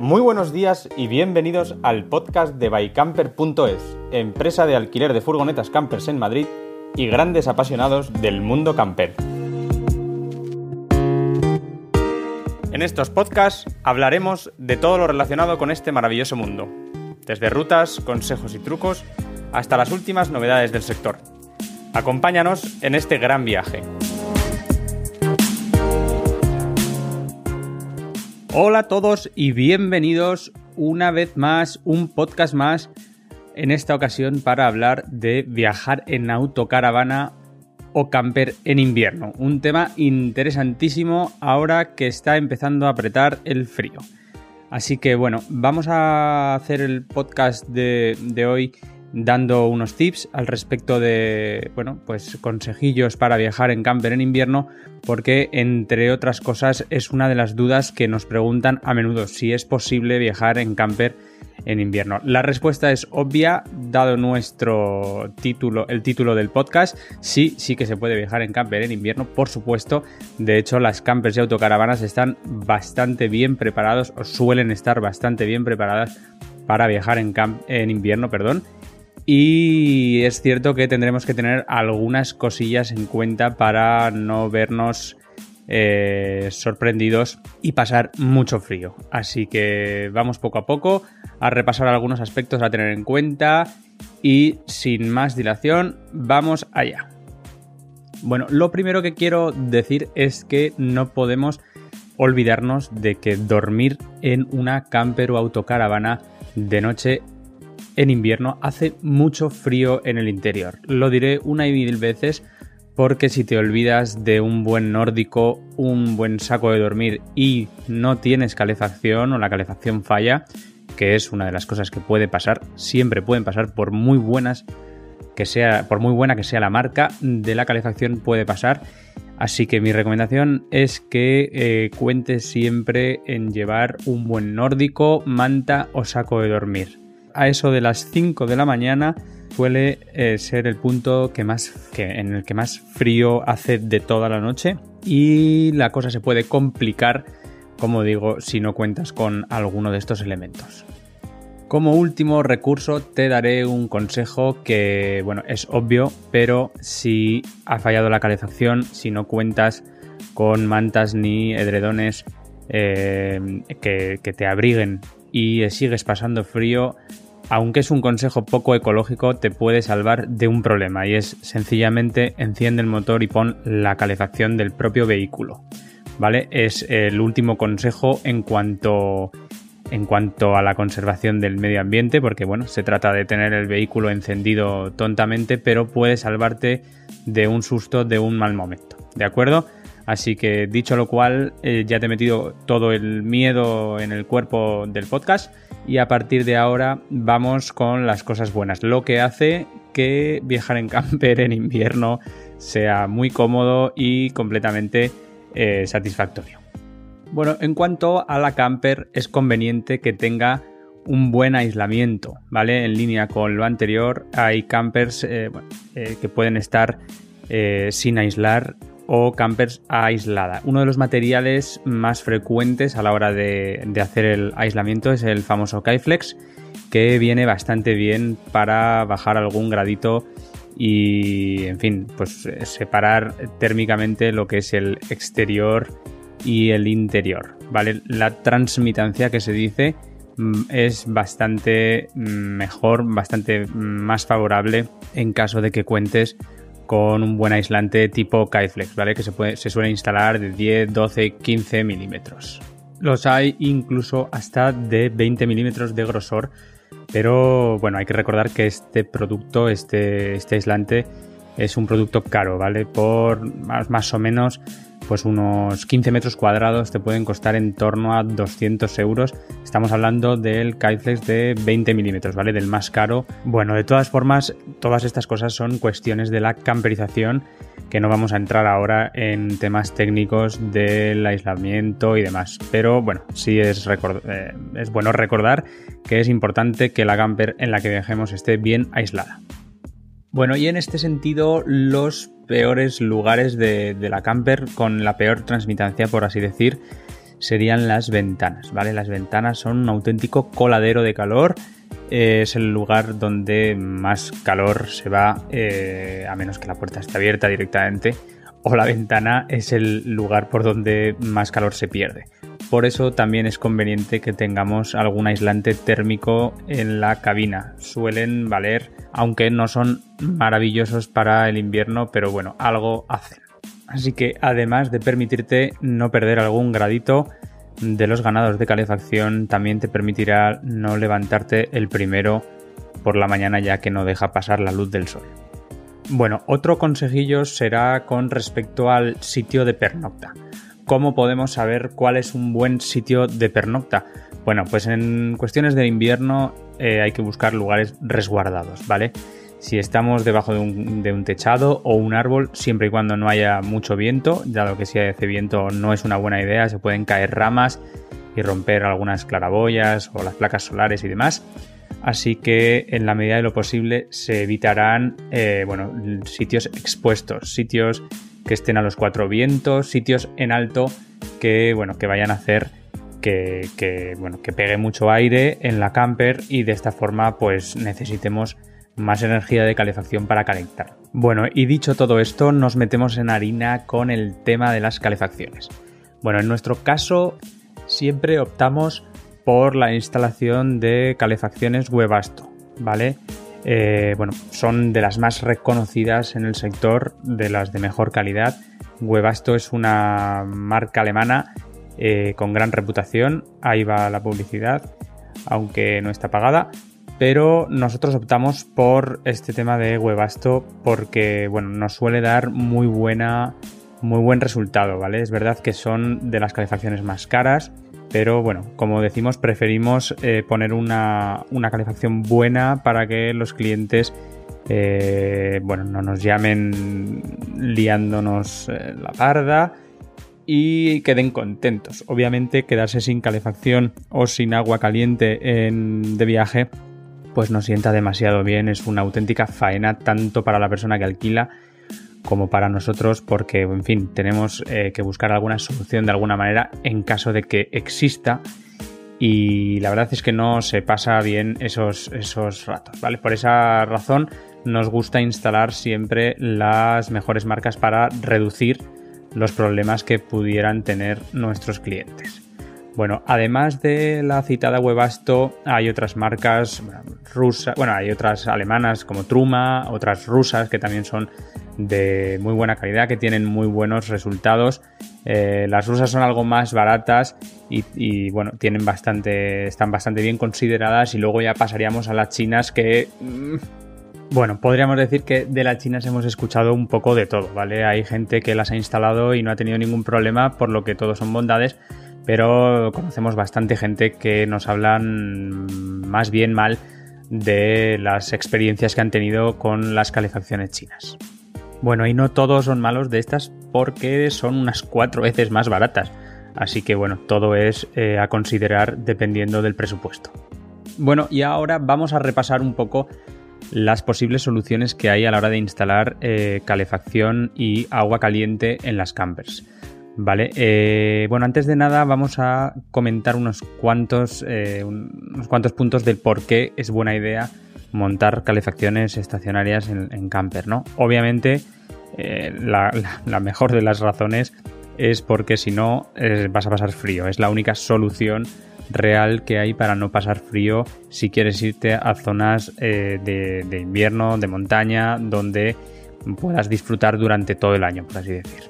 Muy buenos días y bienvenidos al podcast de bycamper.es, empresa de alquiler de furgonetas campers en Madrid y grandes apasionados del mundo camper. En estos podcasts hablaremos de todo lo relacionado con este maravilloso mundo, desde rutas, consejos y trucos hasta las últimas novedades del sector. Acompáñanos en este gran viaje. Hola a todos y bienvenidos una vez más, un podcast más, en esta ocasión para hablar de viajar en autocaravana o camper en invierno. Un tema interesantísimo ahora que está empezando a apretar el frío. Así que bueno, vamos a hacer el podcast de, de hoy dando unos tips al respecto de, bueno, pues consejillos para viajar en camper en invierno, porque entre otras cosas es una de las dudas que nos preguntan a menudo si es posible viajar en camper en invierno. La respuesta es obvia, dado nuestro título, el título del podcast, sí, sí que se puede viajar en camper en invierno, por supuesto. De hecho, las campers y autocaravanas están bastante bien preparados o suelen estar bastante bien preparadas para viajar en, en invierno, perdón y es cierto que tendremos que tener algunas cosillas en cuenta para no vernos eh, sorprendidos y pasar mucho frío. Así que vamos poco a poco a repasar algunos aspectos a tener en cuenta y sin más dilación, vamos allá. Bueno, lo primero que quiero decir es que no podemos olvidarnos de que dormir en una camper o autocaravana de noche en invierno hace mucho frío en el interior. Lo diré una y mil veces porque si te olvidas de un buen nórdico, un buen saco de dormir y no tienes calefacción o la calefacción falla, que es una de las cosas que puede pasar, siempre pueden pasar por muy buenas que sea, por muy buena que sea la marca de la calefacción puede pasar. Así que mi recomendación es que eh, cuentes siempre en llevar un buen nórdico, manta o saco de dormir a eso de las 5 de la mañana suele eh, ser el punto que más, que, en el que más frío hace de toda la noche y la cosa se puede complicar, como digo, si no cuentas con alguno de estos elementos. Como último recurso te daré un consejo que, bueno, es obvio, pero si ha fallado la calefacción, si no cuentas con mantas ni edredones eh, que, que te abriguen y sigues pasando frío, aunque es un consejo poco ecológico, te puede salvar de un problema y es sencillamente enciende el motor y pon la calefacción del propio vehículo. ¿Vale? Es el último consejo en cuanto en cuanto a la conservación del medio ambiente, porque bueno, se trata de tener el vehículo encendido tontamente, pero puede salvarte de un susto, de un mal momento. ¿De acuerdo? Así que dicho lo cual, eh, ya te he metido todo el miedo en el cuerpo del podcast y a partir de ahora vamos con las cosas buenas, lo que hace que viajar en camper en invierno sea muy cómodo y completamente eh, satisfactorio. Bueno, en cuanto a la camper, es conveniente que tenga un buen aislamiento, ¿vale? En línea con lo anterior, hay campers eh, que pueden estar sin aislar o campers aislada. Uno de los materiales más frecuentes a la hora de, hacer el aislamiento es el famoso Kaiflex, que viene bastante bien para bajar algún gradito y, en fin, pues eh, separar térmicamente lo que es el exterior y el interior, ¿vale? La transmitancia que se dice mm, es bastante mm, mejor, bastante mm, más favorable en caso de que cuentes con un buen aislante tipo Kiteflex, ¿vale? Que se, puede, se suele instalar de 10, 12, 15 milímetros. Los hay incluso hasta de 20 milímetros de grosor, pero bueno, hay que recordar que este producto, este, este aislante, es un producto caro, ¿vale? Por más, más o menos pues unos 15 metros cuadrados te pueden costar en torno a 200 euros. Estamos hablando del Kiteflex de 20 milímetros, ¿vale? Del más caro. Bueno, de todas formas, todas estas cosas son cuestiones de la camperización que no vamos a entrar ahora en temas técnicos del aislamiento y demás. Pero bueno, sí es, eh, es bueno recordar que es importante que la camper en la que viajemos esté bien aislada. Bueno, y en este sentido, los peores lugares de, la camper con la peor transmitancia, por así decir, serían las ventanas, ¿vale? Las ventanas son un auténtico coladero de calor. es el lugar donde más calor se va, eh, a menos que la puerta esté abierta directamente, o la ventana es el lugar por donde más calor se pierde. Por eso también es conveniente que tengamos algún aislante térmico en la cabina. Suelen valer, aunque no son maravillosos para el invierno, pero bueno, algo hacen. Así que además de permitirte no perder algún gradito de los ganados de calefacción, también te permitirá no levantarte el primero por la mañana ya que no deja pasar la luz del sol. Bueno, otro consejillo será con respecto al sitio de pernocta. ¿Cómo podemos saber cuál es un buen sitio de pernocta? Bueno, pues en cuestiones del invierno eh, hay que buscar lugares resguardados, ¿vale? Si estamos debajo de un, techado o un árbol, siempre y cuando no haya mucho viento, ya lo que si hace viento no es una buena idea, se pueden caer ramas y romper algunas claraboyas o las placas solares y demás. Así que en la medida de lo posible se evitarán eh, bueno, sitios expuestos, sitios que estén a los cuatro vientos, sitios en alto que, bueno, que vayan a hacer que, bueno, que pegue mucho aire en la camper y de esta forma pues necesitemos más energía de calefacción para calentar. Bueno, y dicho todo esto, nos metemos en harina con el tema de las calefacciones. Bueno, en nuestro caso siempre optamos por la instalación de calefacciones Webasto, ¿vale? Eh, bueno, son de las más reconocidas en el sector, de las de mejor calidad. Webasto es una marca alemana eh, con gran reputación, ahí va la publicidad, aunque no está pagada. Pero nosotros optamos por este tema de Webasto porque bueno, nos suele dar muy buena, muy buen resultado, ¿vale? Es verdad que son de las calefacciones más caras, pero bueno, como decimos, preferimos eh, poner una, calefacción buena para que los clientes eh, bueno, no nos llamen liándonos eh, la parda y queden contentos. Obviamente quedarse sin calefacción o sin agua caliente de viaje pues no sienta demasiado bien, es una auténtica faena tanto para la persona que alquila como para nosotros porque, en fin, tenemos eh, que buscar alguna solución de alguna manera en caso de que exista y la verdad es que no se pasa bien esos, esos ratos, ¿vale? Por esa razón nos gusta instalar siempre las mejores marcas para reducir los problemas que pudieran tener nuestros clientes. Bueno, además de la citada Webasto, hay otras marcas rusas, bueno, hay otras alemanas como Truma, otras rusas que también son de muy buena calidad, que tienen muy buenos resultados. Eh, las rusas son algo más baratas y, bueno, tienen bastante, están bastante bien consideradas y luego ya pasaríamos a las chinas que... Mm, bueno, podríamos decir que de las chinas hemos escuchado un poco de todo, ¿vale? Hay gente que las ha instalado y no ha tenido ningún problema, por lo que todo son bondades, pero conocemos bastante gente que nos hablan más bien mal de las experiencias que han tenido con las calefacciones chinas. Bueno, y no todos son malos de estas porque son unas cuatro veces más baratas. Así que bueno, todo es eh, a considerar dependiendo del presupuesto. Bueno, y ahora vamos a repasar un poco las posibles soluciones que hay a la hora de instalar eh, calefacción y agua caliente en las campers. Vale, eh, bueno, antes de nada vamos a comentar unos cuantos, unos cuantos puntos del por qué es buena idea montar calefacciones estacionarias en, camper, ¿no? Obviamente, eh, la, mejor de las razones es porque si no vas a pasar frío. Es la única solución real que hay para no pasar frío si quieres irte a zonas eh, de, invierno, de montaña, donde puedas disfrutar durante todo el año, por así decir.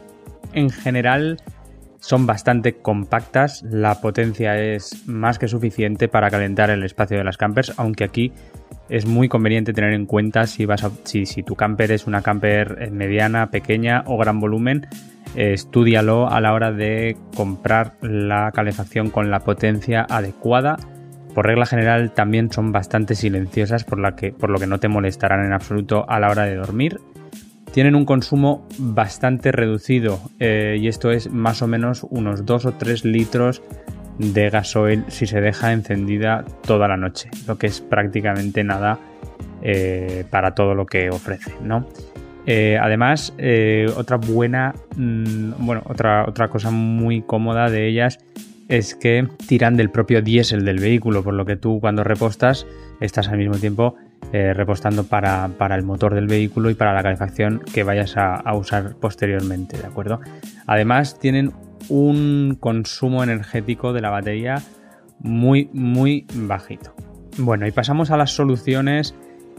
En general, son bastante compactas, la potencia es más que suficiente para calentar el espacio de las campers, aunque aquí es muy conveniente tener en cuenta si, vas si, tu camper es una camper eh, mediana, pequeña o gran volumen, eh, estudialo a la hora de comprar la calefacción con la potencia adecuada. Por regla general también son bastante silenciosas por, la que, por lo que no te molestarán en absoluto a la hora de dormir. Tienen un consumo bastante reducido eh, y esto es más o menos unos 2 o 3 litros de gasoil si se deja encendida toda la noche, lo que es prácticamente nada eh, para todo lo que ofrece. Eh, además, otra buena, mm, bueno, otra, otra cosa muy cómoda de ellas es que tiran del propio diésel del vehículo, por lo que tú cuando repostas estás al mismo tiempo eh, repostando para, el motor del vehículo y para la calefacción que vayas a, a usar posteriormente, ¿de acuerdo? Además tienen un consumo energético de la batería muy, muy bajito. Bueno, y pasamos a las soluciones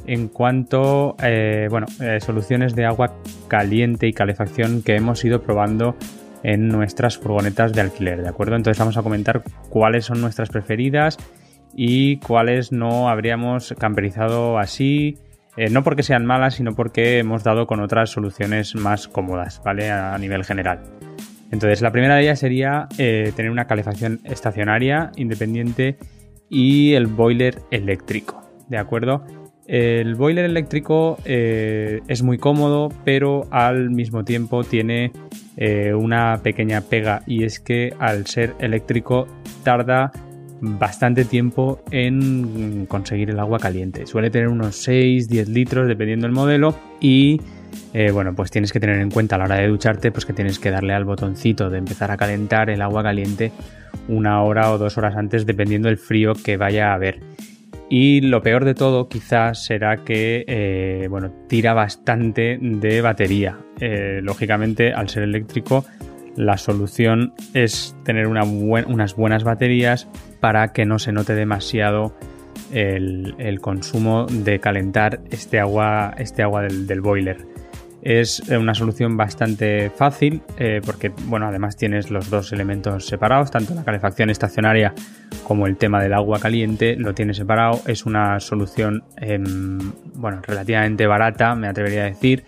en cuanto, eh, bueno, eh, soluciones de agua caliente y calefacción que hemos ido probando en nuestras furgonetas de alquiler, ¿de acuerdo? Entonces vamos a comentar cuáles son nuestras preferidas y cuáles no habríamos camperizado así, eh, no porque sean malas, sino porque hemos dado con otras soluciones más cómodas, ¿vale? A nivel general. Entonces, la primera de ellas sería tener una calefacción estacionaria independiente y el boiler eléctrico, ¿de acuerdo? El boiler eléctrico eh, es muy cómodo, pero al mismo tiempo tiene eh, una pequeña pega y es que al ser eléctrico tarda bastante tiempo en conseguir el agua caliente. Suele tener unos 6-10 litros dependiendo del modelo y eh, bueno, pues tienes que tener en cuenta a la hora de ducharte pues que tienes que darle al botoncito de empezar a calentar el agua caliente una hora o dos horas antes dependiendo del frío que vaya a haber. Y lo peor de todo quizás será que eh, bueno, tira bastante de batería. Eh, lógicamente, al ser eléctrico, la solución es tener unas buenas baterías para que no se note demasiado el, consumo de calentar este agua, este agua del boiler. Es una solución bastante fácil eh, porque, bueno, además tienes los dos elementos separados, tanto la calefacción estacionaria como el tema del agua caliente, lo tienes separado. Es una solución, em, bueno, relativamente barata, me atrevería a decir,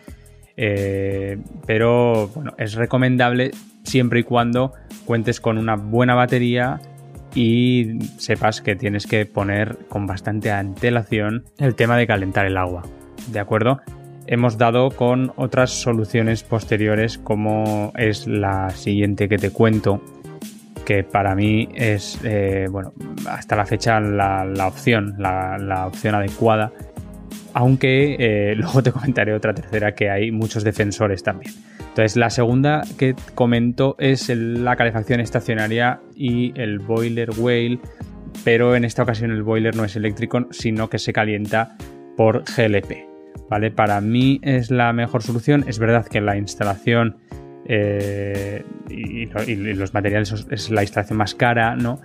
eh, pero, bueno, es recomendable siempre y cuando cuentes con una buena batería y sepas que tienes que poner con bastante antelación el tema de calentar el agua. ¿De acuerdo? hemos dado con otras soluciones posteriores como es la siguiente que te cuento que para mí es eh, bueno hasta la fecha la, opción la, opción adecuada aunque eh, luego te comentaré otra tercera que hay muchos defensores también entonces la segunda que comento es la calefacción estacionaria y el boiler whale pero en esta ocasión el boiler no es eléctrico sino que se calienta por GLP ¿vale? Para mí es la mejor solución. Es verdad que la instalación eh, y, los materiales es la instalación más cara, ¿no?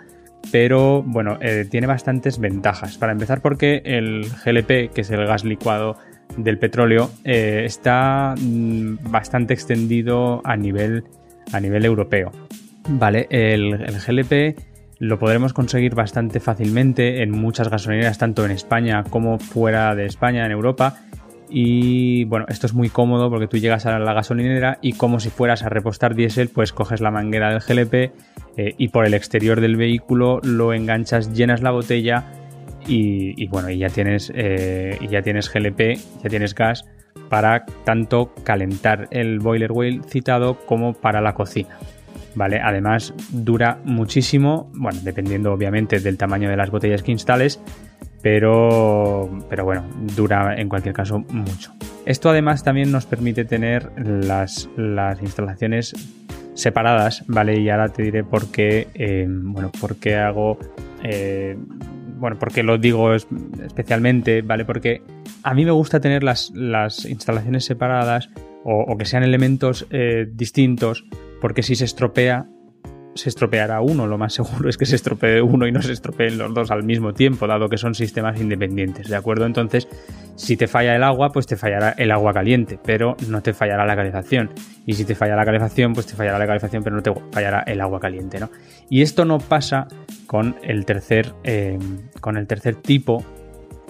Pero bueno, eh, tiene bastantes ventajas. Para empezar, porque el GLP, que es el gas licuado del petróleo, eh, está mm, bastante extendido a nivel, a nivel europeo. Vale, el, GLP lo podremos conseguir bastante fácilmente en muchas gasolineras, tanto en España como fuera de España, en Europa y bueno, esto es muy cómodo porque tú llegas a la gasolinera y como si fueras a repostar diésel, pues coges la manguera del GLP eh, y por el exterior del vehículo lo enganchas, llenas la botella y, bueno, y ya tienes, eh, ya tienes GLP, ya tienes gas para tanto calentar el boiler whale citado como para la cocina. ¿Vale? Además dura muchísimo, bueno, dependiendo obviamente del tamaño de las botellas que instales, pero, pero bueno, dura en cualquier caso mucho. Esto además también nos permite tener las, instalaciones separadas, ¿vale? Y ahora te diré por qué, eh, bueno, por qué hago, eh, bueno, por qué lo digo especialmente, ¿vale? Porque a mí me gusta tener las, instalaciones separadas o, que sean elementos eh, distintos, porque si se estropea, se estropeará uno, lo más seguro es que se estropee uno y no se estropeen los dos al mismo tiempo, dado que son sistemas independientes, ¿de acuerdo? Entonces, si te falla el agua, pues te fallará el agua caliente, pero no te fallará la calefacción. Y si te falla la calefacción, pues te fallará la calefacción, pero no te fallará el agua caliente, ¿no? Y esto no pasa con el tercer, eh, con el tercer tipo,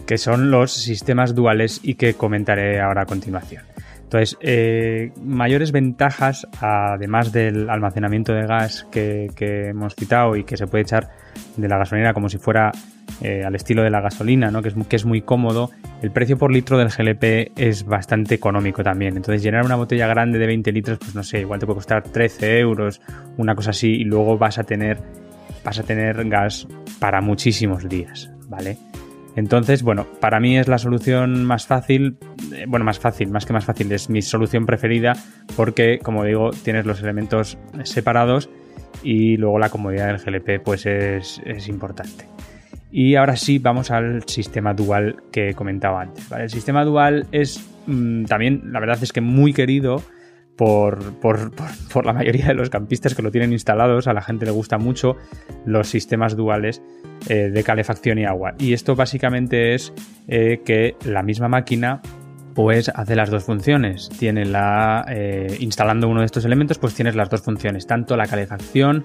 que son los sistemas duales y que comentaré ahora a continuación. Entonces, eh, mayores ventajas, además del almacenamiento de gas que, hemos citado y que se puede echar de la gasolinera como si fuera eh, al estilo de la gasolina, ¿no? que, es, que es muy cómodo, el precio por litro del GLP es bastante económico también. Entonces, llenar una botella grande de 20 litros, pues no sé, igual te puede costar 13 euros, una cosa así, y luego vas a tener, vas a tener gas para muchísimos días, ¿vale? Entonces, bueno, para mí es la solución más fácil, bueno, más fácil, más que más fácil, es mi solución preferida porque, como digo, tienes los elementos separados y luego la comodidad del GLP pues es, importante. Y ahora sí, vamos al sistema dual que comentaba antes. El sistema dual es mm, también, la verdad es que muy querido por, la mayoría de los campistas que lo tienen instalados. A la gente le gusta mucho los sistemas duales eh, de calefacción y agua. Y esto básicamente es eh, que la misma máquina pues hace las dos funciones. Tiene la. Eh, instalando uno de estos elementos, pues tienes las dos funciones, tanto la calefacción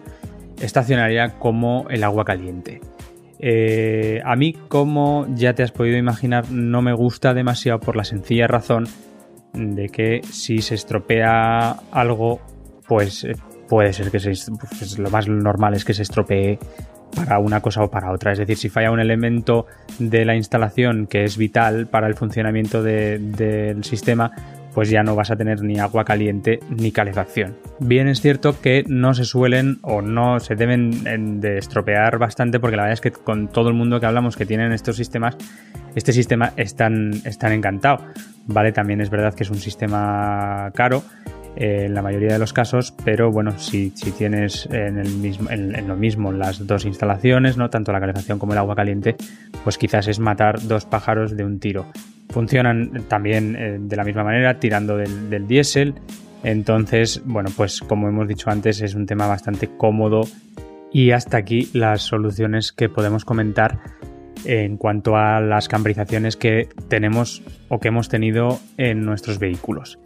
estacionaria como el agua caliente. Eh, a mí, como ya te has podido imaginar, no me gusta demasiado por la sencilla razón de que si se estropea algo, pues eh, puede ser que se, lo más normal es que se estropee para una cosa o para otra. Es decir, si falla un elemento de la instalación que es vital para el funcionamiento del sistema, pues ya no vas a tener ni agua caliente ni calefacción. Bien es cierto que no se suelen o no se deben de estropear bastante porque la verdad es que con todo el mundo que hablamos que tienen estos sistemas, este sistema están, están encantado. Vale, también es verdad que es un sistema caro en la mayoría de los casos, pero bueno, si, tienes en, lo mismo las dos instalaciones, ¿no? tanto la calefacción como el agua caliente, pues quizás es matar dos pájaros de un tiro. Funcionan también eh, de la misma manera, tirando del, del diésel. Entonces, bueno, pues como hemos dicho antes, es un tema bastante cómodo. Y hasta aquí las soluciones que podemos comentar en cuanto a las camberizaciones que tenemos o que hemos tenido en nuestros vehículos.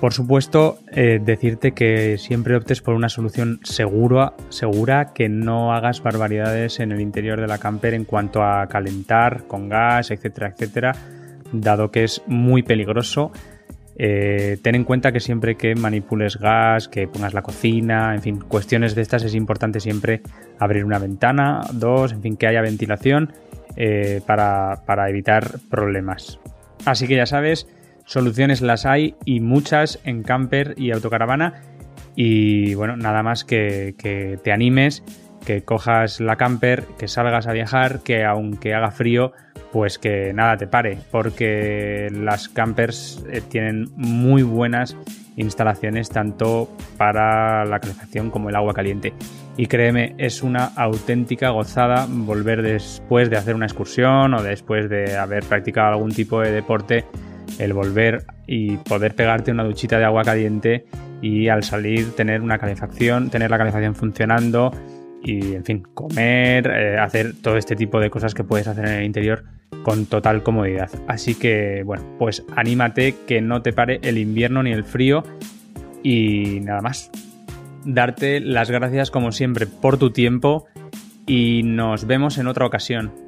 Por supuesto, eh, decirte que siempre optes por una solución segura, segura, que no hagas barbaridades en el interior de la camper en cuanto a calentar con gas, etcétera, etcétera, dado que es muy peligroso. Eh, ten en cuenta que siempre que manipules gas, que pongas la cocina, en fin, cuestiones de estas es importante siempre abrir una ventana, dos, en fin, que haya ventilación eh, para, para evitar problemas. Así que ya sabes, Soluciones las hay y muchas en camper y autocaravana. Y bueno, nada más que, que te animes, que cojas la camper, que salgas a viajar, que aunque haga frío, pues que nada te pare, porque las campers eh, tienen muy buenas instalaciones tanto para la calefacción como el agua caliente. Y créeme, es una auténtica gozada volver después de hacer una excursión o después de haber practicado algún tipo de deporte el volver y poder pegarte una duchita de agua caliente y al salir tener una calefacción, tener la calefacción funcionando y en fin, comer, eh, hacer todo este tipo de cosas que puedes hacer en el interior con total comodidad. Así que bueno, pues anímate que no te pare el invierno ni el frío y nada más. Darte las gracias como siempre por tu tiempo y nos vemos en otra ocasión.